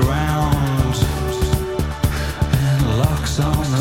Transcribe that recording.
ground and locks on